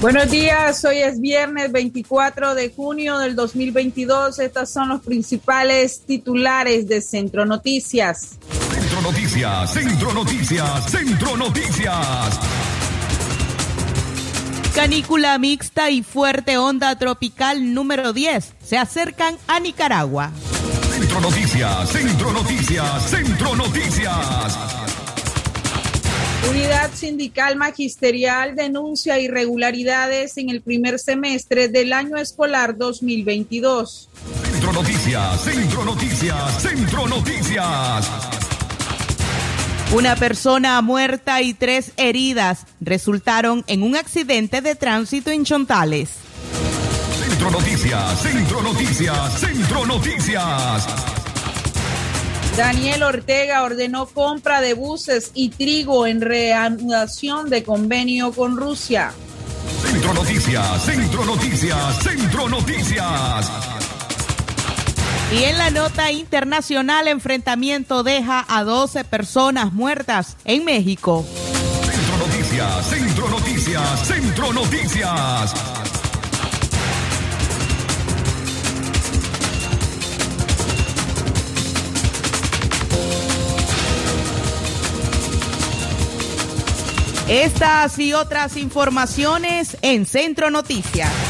Buenos días, hoy es viernes 24 de junio del 2022. Estos son los principales titulares de Centro Noticias. Centro Noticias, Centro Noticias, Centro Noticias. Canícula mixta y fuerte onda tropical número 10 se acercan a Nicaragua. Centro Noticias, Centro Noticias, Centro Noticias. Unidad Sindical Magisterial denuncia irregularidades en el primer semestre del año escolar 2022. Centro Noticias, Centro Noticias, Centro Noticias. Una persona muerta y tres heridas resultaron en un accidente de tránsito en Chontales. Centro Noticias, Centro Noticias, Centro Noticias. Daniel Ortega ordenó compra de buses y trigo en reanudación de convenio con Rusia. Centro Noticias, Centro Noticias, Centro Noticias. Y en la nota internacional, enfrentamiento deja a 12 personas muertas en México. Centro Noticias, Centro Noticias, Centro Noticias. Estas y otras informaciones en Centro Noticias.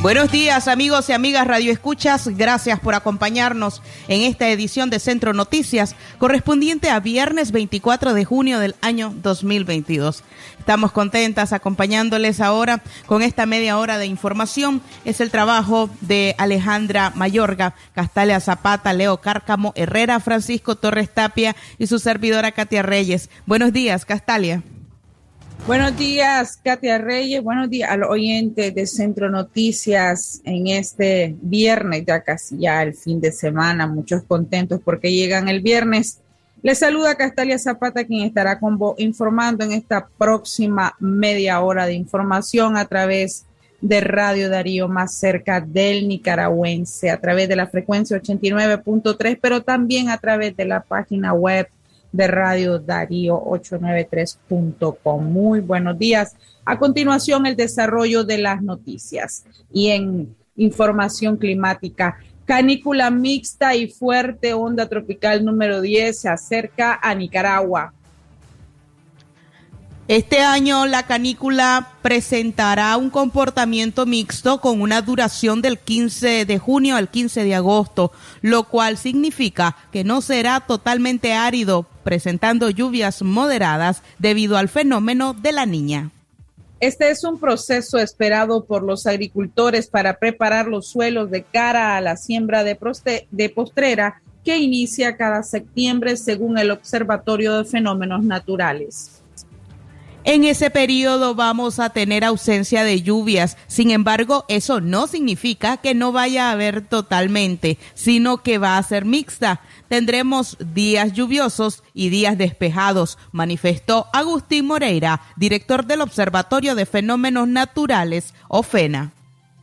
Buenos días amigos y amigas Radio Escuchas, gracias por acompañarnos en esta edición de Centro Noticias correspondiente a viernes 24 de junio del año 2022. Estamos contentas acompañándoles ahora con esta media hora de información. Es el trabajo de Alejandra Mayorga, Castalia Zapata, Leo Cárcamo, Herrera, Francisco Torres Tapia y su servidora Katia Reyes. Buenos días, Castalia. Buenos días, Katia Reyes. Buenos días al oyente de Centro Noticias en este viernes, ya casi ya el fin de semana. Muchos contentos porque llegan el viernes. Les saluda Castalia Zapata, quien estará con vos informando en esta próxima media hora de información a través de Radio Darío más cerca del nicaragüense, a través de la frecuencia 89.3, pero también a través de la página web de Radio Darío 893.com. Muy buenos días. A continuación, el desarrollo de las noticias y en información climática. Canícula mixta y fuerte onda tropical número 10 se acerca a Nicaragua. Este año la canícula presentará un comportamiento mixto con una duración del 15 de junio al 15 de agosto, lo cual significa que no será totalmente árido, presentando lluvias moderadas debido al fenómeno de la niña. Este es un proceso esperado por los agricultores para preparar los suelos de cara a la siembra de, de postrera que inicia cada septiembre según el Observatorio de Fenómenos Naturales. En ese periodo vamos a tener ausencia de lluvias. Sin embargo, eso no significa que no vaya a haber totalmente, sino que va a ser mixta. Tendremos días lluviosos y días despejados, manifestó Agustín Moreira, director del Observatorio de Fenómenos Naturales, OFENA.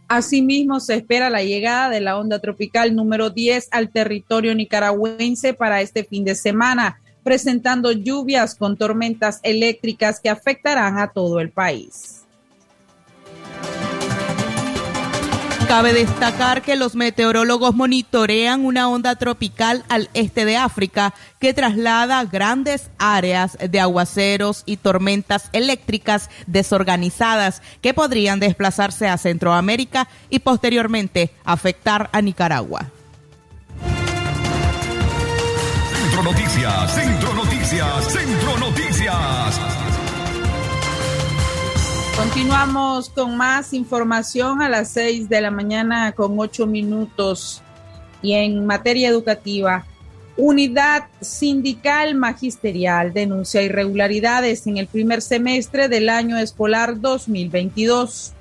Asimismo, se espera la llegada de la onda tropical número 10 al territorio nicaragüense para este fin de semana presentando lluvias con tormentas eléctricas que afectarán a todo el país. Cabe destacar que los meteorólogos monitorean una onda tropical al este de África que traslada grandes áreas de aguaceros y tormentas eléctricas desorganizadas que podrían desplazarse a Centroamérica y posteriormente afectar a Nicaragua. Centro Noticias, Centro Noticias, Centro Noticias. Continuamos con más información a las 6 de la mañana con 8 minutos. Y en materia educativa, Unidad Sindical Magisterial denuncia irregularidades en el primer semestre del año escolar 2022.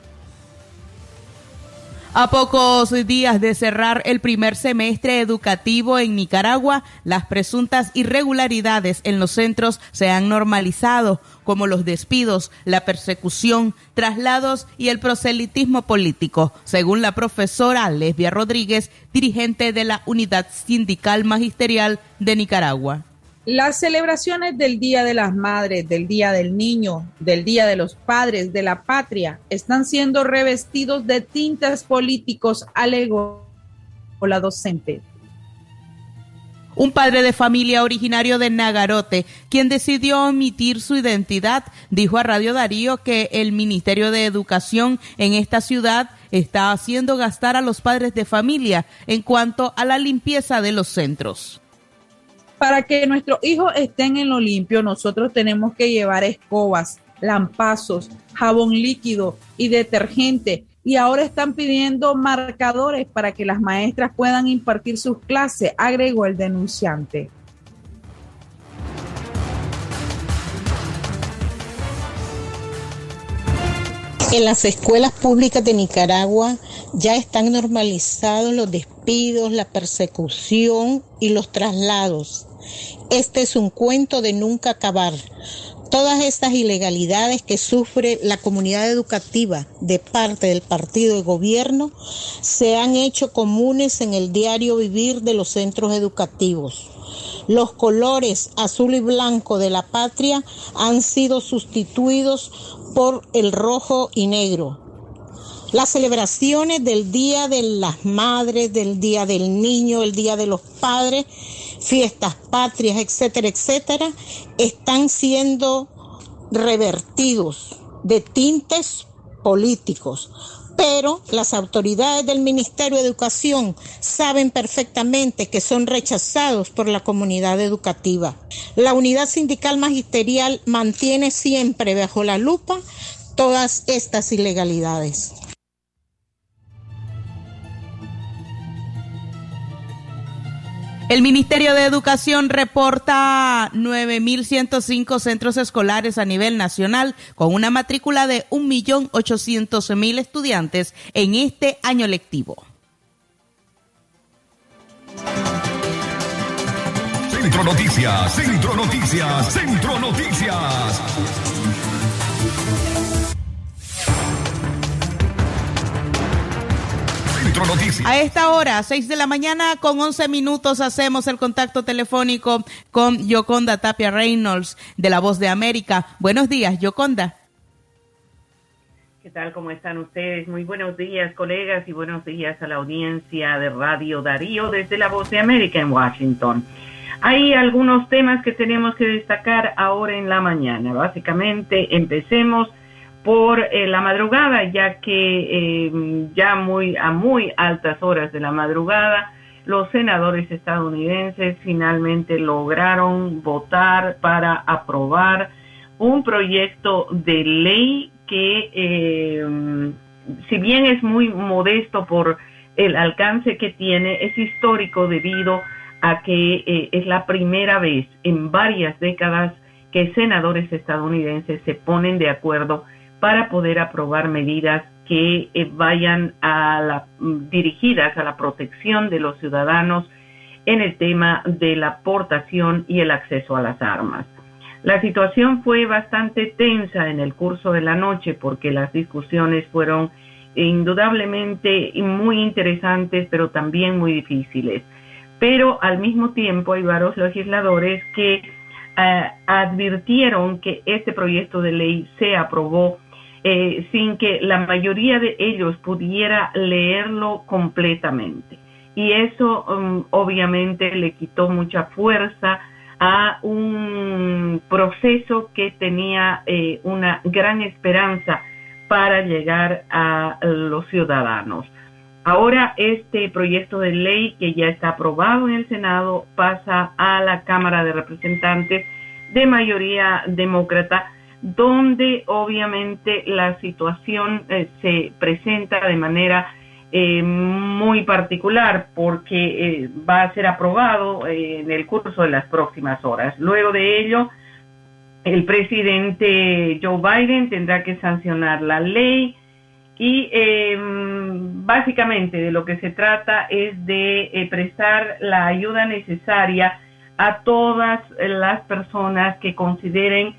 A pocos días de cerrar el primer semestre educativo en Nicaragua, las presuntas irregularidades en los centros se han normalizado, como los despidos, la persecución, traslados y el proselitismo político, según la profesora Lesbia Rodríguez, dirigente de la Unidad Sindical Magisterial de Nicaragua. Las celebraciones del Día de las Madres, del Día del Niño, del Día de los Padres, de la Patria, están siendo revestidos de tintas políticos, alegó la docente. Un padre de familia originario de Nagarote, quien decidió omitir su identidad, dijo a Radio Darío que el Ministerio de Educación en esta ciudad está haciendo gastar a los padres de familia en cuanto a la limpieza de los centros para que nuestros hijos estén en lo limpio, nosotros tenemos que llevar escobas, lampazos, jabón líquido y detergente. Y ahora están pidiendo marcadores para que las maestras puedan impartir sus clases, agregó el denunciante. En las escuelas públicas de Nicaragua ya están normalizados los despidos, la persecución y los traslados. Este es un cuento de nunca acabar. Todas estas ilegalidades que sufre la comunidad educativa de parte del partido de gobierno se han hecho comunes en el diario vivir de los centros educativos. Los colores azul y blanco de la patria han sido sustituidos por el rojo y negro. Las celebraciones del Día de las Madres, del Día del Niño, el Día de los Padres, fiestas patrias, etcétera, etcétera, están siendo revertidos de tintes políticos. Pero las autoridades del Ministerio de Educación saben perfectamente que son rechazados por la comunidad educativa. La unidad sindical magisterial mantiene siempre bajo la lupa todas estas ilegalidades. El Ministerio de Educación reporta 9.105 centros escolares a nivel nacional con una matrícula de 1.800.000 estudiantes en este año lectivo. Centro Noticias, Centro Noticias, Centro Noticias. A esta hora, 6 de la mañana, con 11 minutos, hacemos el contacto telefónico con Yoconda Tapia Reynolds de La Voz de América. Buenos días, Yoconda. ¿Qué tal? ¿Cómo están ustedes? Muy buenos días, colegas, y buenos días a la audiencia de Radio Darío desde La Voz de América en Washington. Hay algunos temas que tenemos que destacar ahora en la mañana. Básicamente, empecemos por eh, la madrugada, ya que eh, ya muy a muy altas horas de la madrugada los senadores estadounidenses finalmente lograron votar para aprobar un proyecto de ley que, eh, si bien es muy modesto por el alcance que tiene, es histórico debido a que es la primera vez en varias décadas que senadores estadounidenses se ponen de acuerdo para poder aprobar medidas que eh, vayan a la, mm, dirigidas a la protección de los ciudadanos en el tema de la portación y el acceso a las armas. La situación fue bastante tensa en el curso de la noche porque las discusiones fueron indudablemente muy interesantes, pero también muy difíciles. Pero al mismo tiempo hay varios legisladores que eh, advirtieron que este proyecto de ley se aprobó eh, sin que la mayoría de ellos pudiera leerlo completamente. Y eso um, obviamente le quitó mucha fuerza a un proceso que tenía eh, una gran esperanza para llegar a los ciudadanos. Ahora este proyecto de ley que ya está aprobado en el Senado pasa a la Cámara de Representantes de mayoría demócrata, donde obviamente la situación eh, se presenta de manera eh, muy particular porque eh, va a ser aprobado en el curso de las próximas horas. Luego de ello, el presidente Joe Biden tendrá que sancionar la ley y básicamente de lo que se trata es de prestar la ayuda necesaria a todas las personas que consideren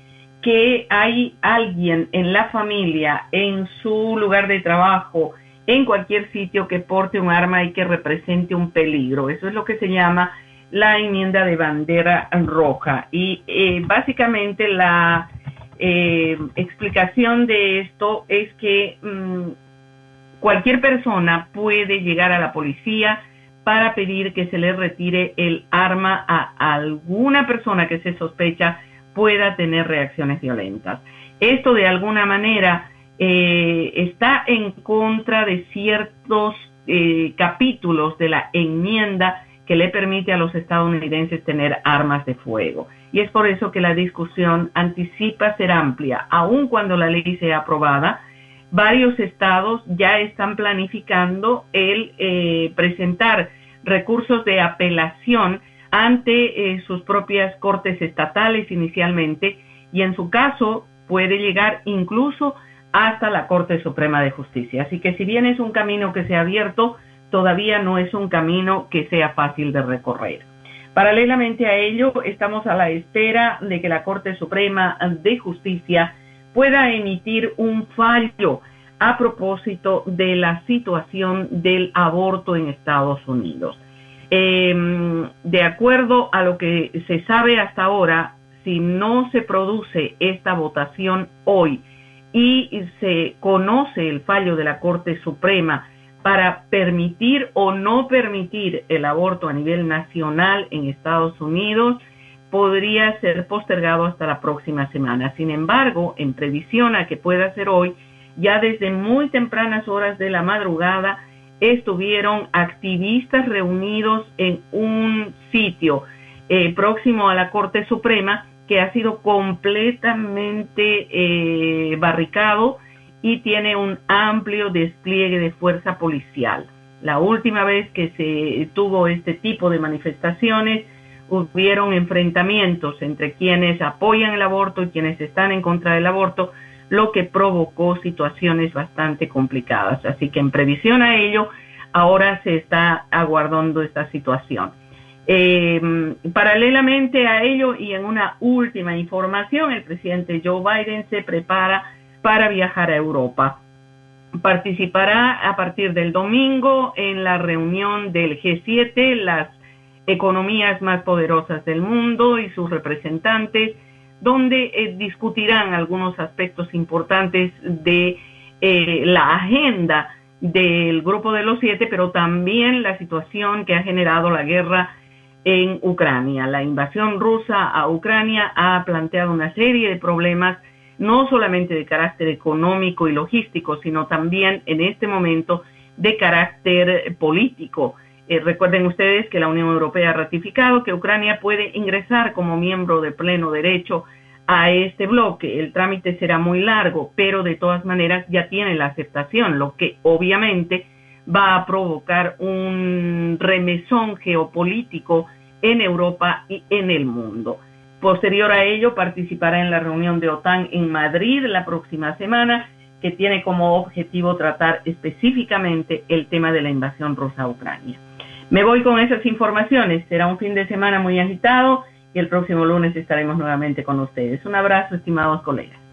que hay alguien en la familia, en su lugar de trabajo, en cualquier sitio que porte un arma y que represente un peligro. Eso es lo que se llama la enmienda de bandera roja. Y eh, básicamente la eh, explicación de esto es que mm, cualquier persona puede llegar a la policía, para pedir que se le retire el arma a alguna persona que se sospecha pueda tener reacciones violentas. Esto de alguna manera eh, está en contra de ciertos eh, capítulos de la enmienda que le permite a los estadounidenses tener armas de fuego. Y es por eso que la discusión anticipa ser amplia, aun cuando la ley sea aprobada. Varios estados ya están planificando el eh, presentar recursos de apelación ante eh, sus propias cortes estatales inicialmente y en su caso puede llegar incluso hasta la Corte Suprema de Justicia. Así que si bien es un camino que se ha abierto, todavía no es un camino que sea fácil de recorrer. Paralelamente a ello, estamos a la espera de que la Corte Suprema de Justicia pueda emitir un fallo a propósito de la situación del aborto en Estados Unidos. Em, de acuerdo a lo que se sabe hasta ahora, si no se produce esta votación hoy y se conoce el fallo de la Corte Suprema para permitir o no permitir el aborto a nivel nacional en Estados Unidos, podría ser postergado hasta la próxima semana. Sin embargo, en previsión a que pueda ser hoy, ya desde muy tempranas horas de la madrugada estuvieron activistas reunidos en un sitio eh, próximo a la Corte Suprema que ha sido completamente eh, barricado y tiene un amplio despliegue de fuerza policial. La última vez que se tuvo este tipo de manifestaciones, hubieron enfrentamientos entre quienes apoyan el aborto y quienes están en contra del aborto, lo que provocó situaciones bastante complicadas. Así que en previsión a ello, ahora se está aguardando esta situación. Eh, paralelamente a ello y en una última información, el presidente Joe Biden se prepara para viajar a Europa. Participará a partir del domingo en la reunión del G7, las economías más poderosas del mundo y sus representantes donde eh, discutirán algunos aspectos importantes de eh, la agenda del grupo de los siete, pero también la situación que ha generado la guerra en Ucrania. La invasión rusa a Ucrania ha planteado una serie de problemas, no solamente de carácter económico y logístico, sino también en este momento de carácter político. Eh, recuerden ustedes que la Unión Europea ha ratificado que Ucrania puede ingresar como miembro de pleno derecho a este bloque. El trámite será muy largo, pero de todas maneras ya tiene la aceptación, lo que obviamente va a provocar un remesón geopolítico en Europa y en el mundo. Posterior a ello, participará en la reunión de OTAN en Madrid la próxima semana, que tiene como objetivo tratar específicamente el tema de la invasión rusa a Ucrania. Me voy con esas informaciones. Será un fin de semana muy agitado y el próximo lunes estaremos nuevamente con ustedes. Un abrazo, estimados colegas.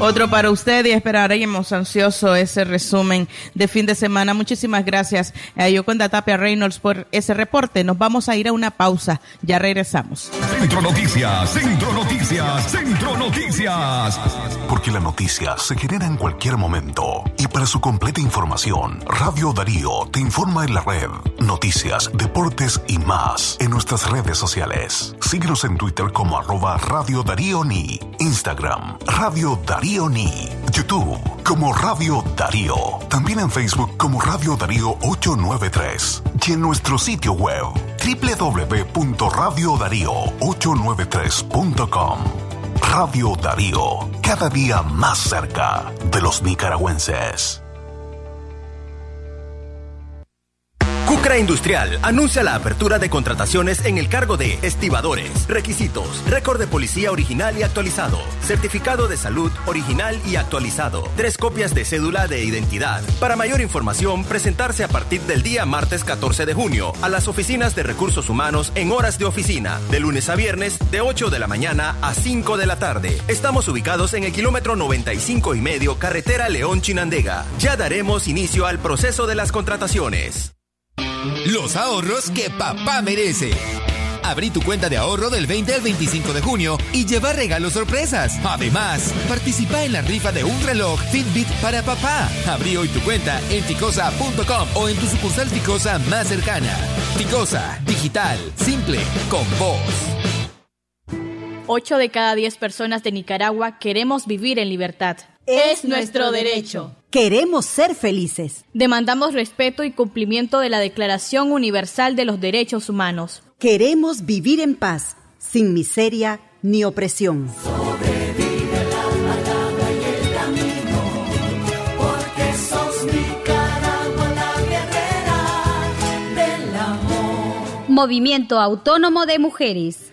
Otro para usted y esperaremos ansioso ese resumen de fin de semana. Muchísimas gracias a Yoconda Tapia Reynolds por ese reporte. Nos vamos a ir a una pausa. Ya regresamos. Centro Noticias, Centro Noticias, Centro Noticias. Porque la noticia se genera en cualquier momento. Y para su completa información, Radio Darío te informa en la red. Noticias, deportes y más en nuestras redes sociales. Síguenos en Twitter como arroba Radio Darío Ni, Instagram, Radio Darío ni YouTube como Radio Darío, también en Facebook como Radio Darío 893 y en nuestro sitio web www.radiodarío893.com. Radio Darío, cada día más cerca de los nicaragüenses. Cucra Industrial anuncia la apertura de contrataciones en el cargo de estibadores, requisitos, récord de policía original y actualizado, certificado de salud original y actualizado, tres copias de cédula de identidad. Para mayor información, presentarse a partir del día martes 14 de junio a las oficinas de recursos humanos en horas de oficina, de lunes a viernes, de 8 de la mañana a 5 de la tarde. Estamos ubicados en el kilómetro 95 y medio, carretera León Chinandega. Ya daremos inicio al proceso de las contrataciones. Los ahorros que papá merece. Abrí tu cuenta de ahorro del 20 al 25 de junio y lleva regalos sorpresas. Además, participa en la rifa de un reloj Fitbit para papá. Abrí hoy tu cuenta en ficosa.com o en tu sucursal Ficosa más cercana. Ficosa, digital, simple, con vos. 8 de cada 10 personas de Nicaragua queremos vivir en libertad. Es nuestro derecho. Queremos ser felices. Demandamos respeto y cumplimiento de la Declaración Universal de los Derechos Humanos. Queremos vivir en paz, sin miseria ni opresión. Sobrevive la y el camino, porque sos Nicaragua la guerrera del amor. Movimiento Autónomo de Mujeres.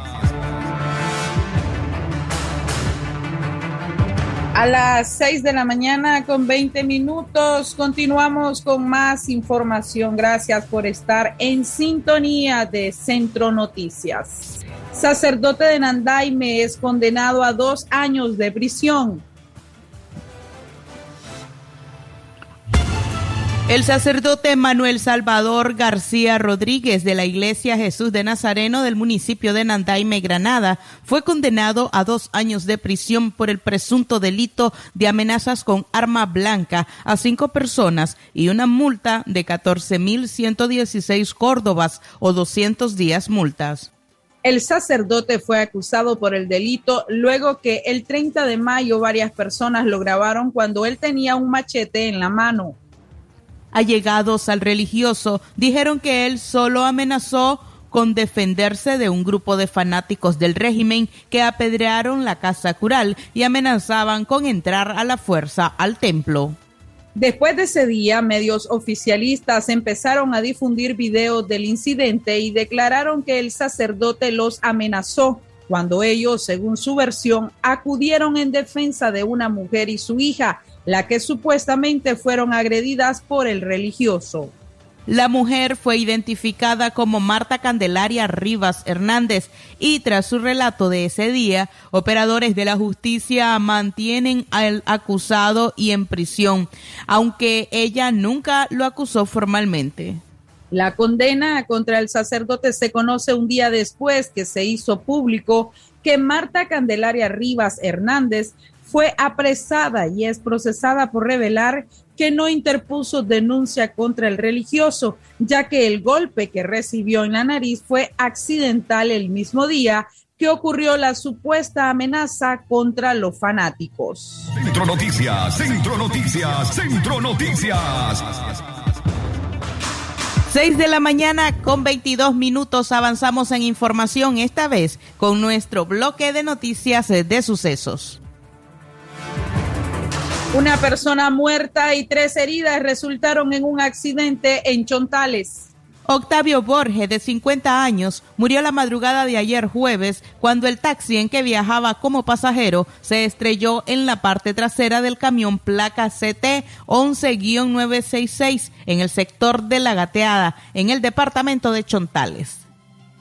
A las 6 de la mañana con 20 minutos continuamos con más información. Gracias por estar en sintonía de Centro Noticias. Sacerdote de Nandaime es condenado a dos años de prisión El sacerdote Manuel Salvador García Rodríguez de la Iglesia Jesús de Nazareno del municipio de Nandaime, Granada, fue condenado a dos años de prisión por el presunto delito de amenazas con arma blanca a cinco personas y una multa de 14.116 córdobas o 200 días multas. El sacerdote fue acusado por el delito luego que el 30 de mayo varias personas lo grabaron cuando él tenía un machete en la mano allegados al religioso dijeron que él solo amenazó con defenderse de un grupo de fanáticos del régimen que apedrearon la casa cural y amenazaban con entrar a la fuerza al templo. Después de ese día, medios oficialistas empezaron a difundir videos del incidente y declararon que el sacerdote los amenazó cuando ellos, según su versión, acudieron en defensa de una mujer y su hija la que supuestamente fueron agredidas por el religioso. La mujer fue identificada como Marta Candelaria Rivas Hernández y tras su relato de ese día, operadores de la justicia mantienen al acusado y en prisión, aunque ella nunca lo acusó formalmente. La condena contra el sacerdote se conoce un día después que se hizo público que Marta Candelaria Rivas Hernández fue apresada y es procesada por revelar que no interpuso denuncia contra el religioso, ya que el golpe que recibió en la nariz fue accidental el mismo día que ocurrió la supuesta amenaza contra los fanáticos. Centro Noticias, Centro Noticias, Centro Noticias. 6 de la mañana con 22 minutos avanzamos en información, esta vez con nuestro bloque de noticias de sucesos. Una persona muerta y tres heridas resultaron en un accidente en Chontales. Octavio Borges, de 50 años, murió la madrugada de ayer jueves cuando el taxi en que viajaba como pasajero se estrelló en la parte trasera del camión placa CT 11-966 en el sector de La Gateada, en el departamento de Chontales.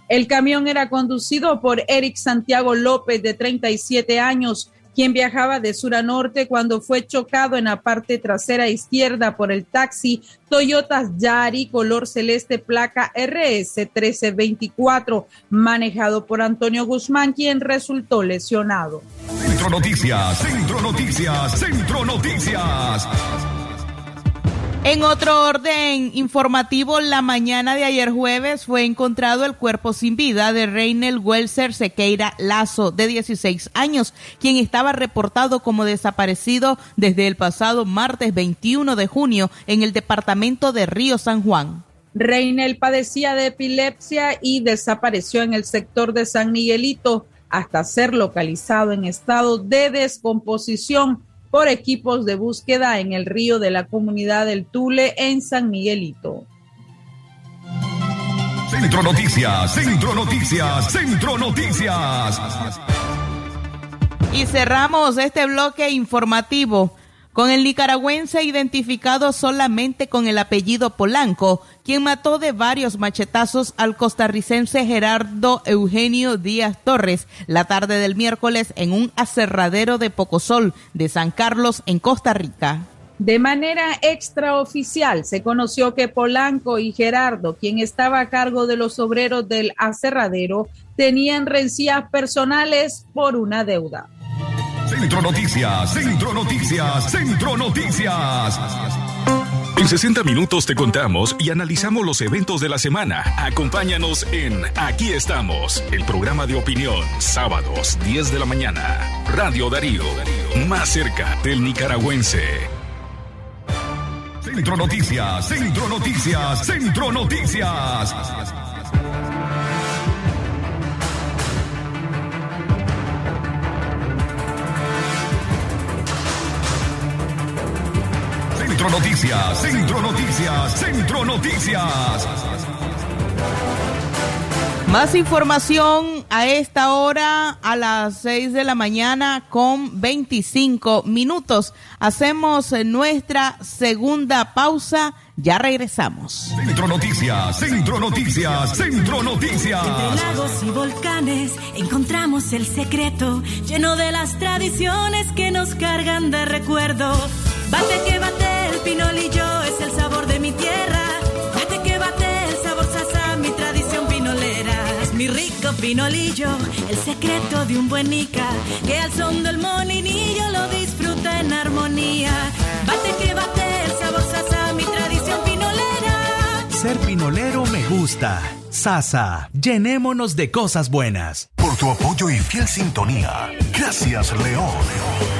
El camión era conducido por Eric Santiago López, de 37 años, quien viajaba de sur a norte cuando fue chocado en la parte trasera izquierda por el taxi Toyota Yari color celeste placa RS 1324 manejado por Antonio Guzmán quien resultó lesionado. Centro Noticias, Centro Noticias, Centro Noticias. En otro orden informativo, la mañana de ayer jueves fue encontrado el cuerpo sin vida de Reinel Welser Sequeira Lazo, de 16 años, quien estaba reportado como desaparecido desde el pasado martes 21 de junio en el departamento de Río San Juan. Reinel padecía de epilepsia y desapareció en el sector de San Miguelito hasta ser localizado en estado de descomposición por equipos de búsqueda en el río de la comunidad del Tule en San Miguelito. Centro Noticias, Centro Noticias, Centro Noticias. Y cerramos este bloque informativo con el nicaragüense identificado solamente con el apellido Polanco, quien mató de varios machetazos al costarricense Gerardo Eugenio Díaz Torres la tarde del miércoles en un aserradero de Pocosol de San Carlos en Costa Rica. De manera extraoficial se conoció que Polanco y Gerardo, quien estaba a cargo de los obreros del aserradero, tenían rencillas personales por una deuda. Centro Noticias, Centro Noticias, Centro Noticias. En 60 minutos te contamos y analizamos los eventos de la semana. Acompáñanos en Aquí estamos, el programa de opinión, sábados 10 de la mañana. Radio Darío, más cerca del nicaragüense. Centro Noticias, Centro Noticias, Centro Noticias. Centro Noticias, Centro Noticias, Centro Noticias. Más información a esta hora a las 6 de la mañana con 25 minutos. Hacemos nuestra segunda pausa. Ya regresamos. Centro Noticias, Centro Noticias, Centro Noticias. Entre lagos y volcanes encontramos el secreto lleno de las tradiciones que nos cargan de recuerdo. Bate que bate el pinolillo es el sabor de mi tierra. Bate que bate el sabor sasa, mi tradición pinolera. Es mi rico pinolillo, el secreto de un buen nica que al son del moninillo lo disfruta en armonía. Bate que bate el sabor sasa, mi tradición pinolera. Ser pinolero me gusta. Sasa, llenémonos de cosas buenas. Por tu apoyo y fiel sintonía. Gracias, León.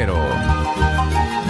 Cero.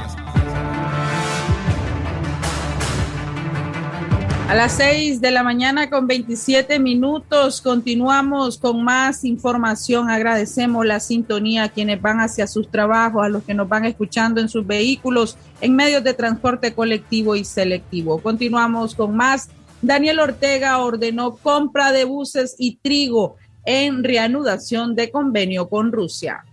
A las 6 de la mañana con 27 minutos continuamos con más información. Agradecemos la sintonía a quienes van hacia sus trabajos, a los que nos van escuchando en sus vehículos, en medios de transporte colectivo y selectivo. Continuamos con más. Daniel Ortega ordenó compra de buses y trigo en reanudación de convenio con Rusia.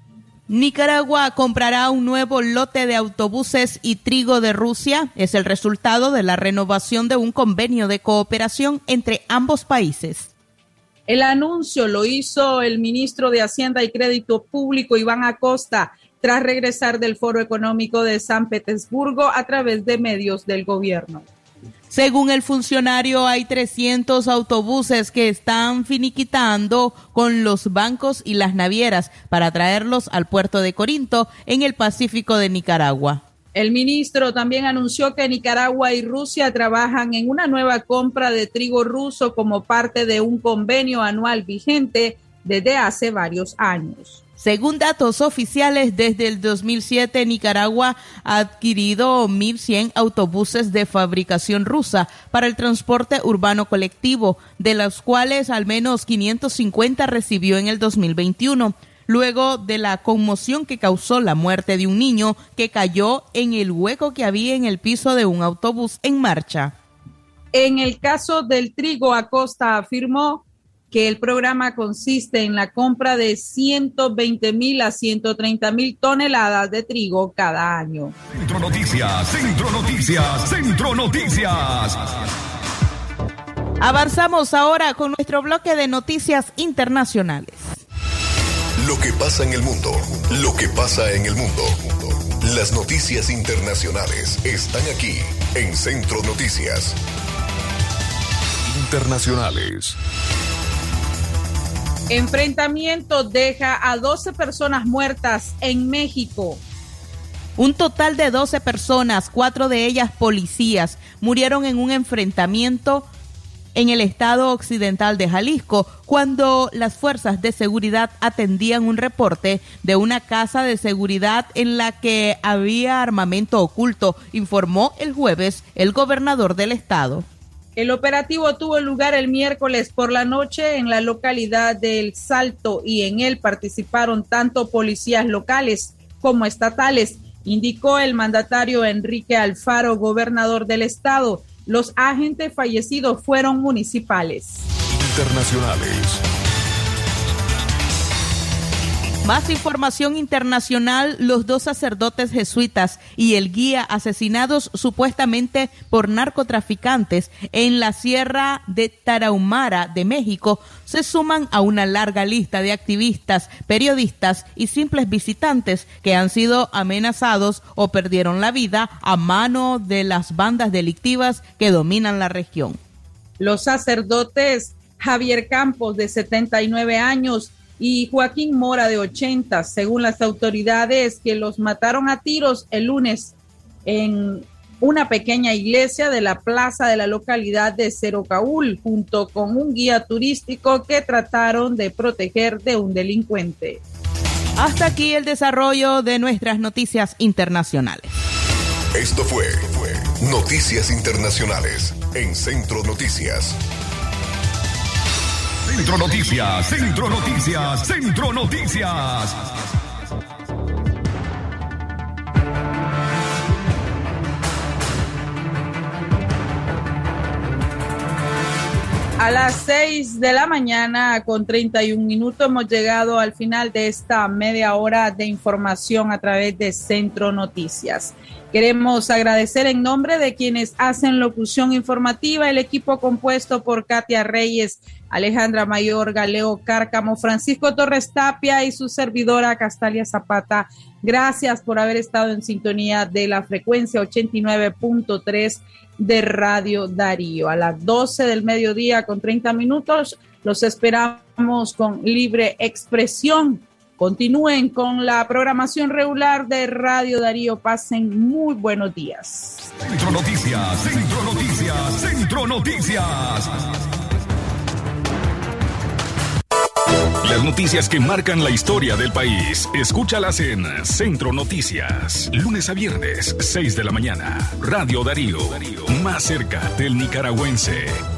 Nicaragua comprará un nuevo lote de autobuses y trigo de Rusia. Es el resultado de la renovación de un convenio de cooperación entre ambos países. El anuncio lo hizo el ministro de Hacienda y Crédito Público, Iván Acosta, tras regresar del Foro Económico de San Petersburgo a través de medios del gobierno. Según el funcionario, hay 300 autobuses que están finiquitando con los bancos y las navieras para traerlos al puerto de Corinto en el Pacífico de Nicaragua. El ministro también anunció que Nicaragua y Rusia trabajan en una nueva compra de trigo ruso como parte de un convenio anual vigente desde hace varios años. Según datos oficiales, desde el 2007 Nicaragua ha adquirido 1.100 autobuses de fabricación rusa para el transporte urbano colectivo, de los cuales al menos 550 recibió en el 2021 luego de la conmoción que causó la muerte de un niño que cayó en el hueco que había en el piso de un autobús en marcha. En el caso del trigo, Acosta afirmó que el programa consiste en la compra de 120 mil a 130 mil toneladas de trigo cada año. Centro Noticias, Centro Noticias, Centro Noticias. Avanzamos ahora con nuestro bloque de noticias internacionales. Lo que pasa en el mundo, lo que pasa en el mundo. Las noticias internacionales están aquí en Centro Noticias. Internacionales. Enfrentamiento deja a 12 personas muertas en México. Un total de 12 personas, cuatro de ellas policías, murieron en un enfrentamiento en el estado occidental de Jalisco cuando las fuerzas de seguridad atendían un reporte de una casa de seguridad en la que había armamento oculto, informó el jueves el gobernador del estado. El operativo tuvo lugar el miércoles por la noche en la localidad de El Salto y en él participaron tanto policías locales como estatales, indicó el mandatario Enrique Alfaro, gobernador del estado. Los agentes fallecidos fueron municipales. Internacionales. Más información internacional, los dos sacerdotes jesuitas y el guía asesinados supuestamente por narcotraficantes en la sierra de Tarahumara de México se suman a una larga lista de activistas, periodistas y simples visitantes que han sido amenazados o perdieron la vida a mano de las bandas delictivas que dominan la región. Los sacerdotes Javier Campos, de 79 años, y Joaquín Mora de 80, según las autoridades que los mataron a tiros el lunes en una pequeña iglesia de la plaza de la localidad de Cerocaúl, junto con un guía turístico que trataron de proteger de un delincuente. Hasta aquí el desarrollo de nuestras noticias internacionales. Esto fue, fue Noticias Internacionales en Centro Noticias. Centro Noticias, Centro Noticias, Centro Noticias. A las 6 de la mañana con 31 minutos hemos llegado al final de esta media hora de información a través de Centro Noticias. Queremos agradecer en nombre de quienes hacen locución informativa el equipo compuesto por Katia Reyes, Alejandra Mayor, Galeo Cárcamo, Francisco Torres Tapia y su servidora Castalia Zapata. Gracias por haber estado en sintonía de la frecuencia 89.3 de Radio Darío. A las 12 del mediodía con 30 minutos los esperamos con libre expresión. Continúen con la programación regular de Radio Darío. Pasen muy buenos días. Centro Noticias, Centro Noticias, Centro Noticias. Las noticias que marcan la historia del país, escúchalas en Centro Noticias, lunes a viernes, 6 de la mañana. Radio Darío, más cerca del nicaragüense.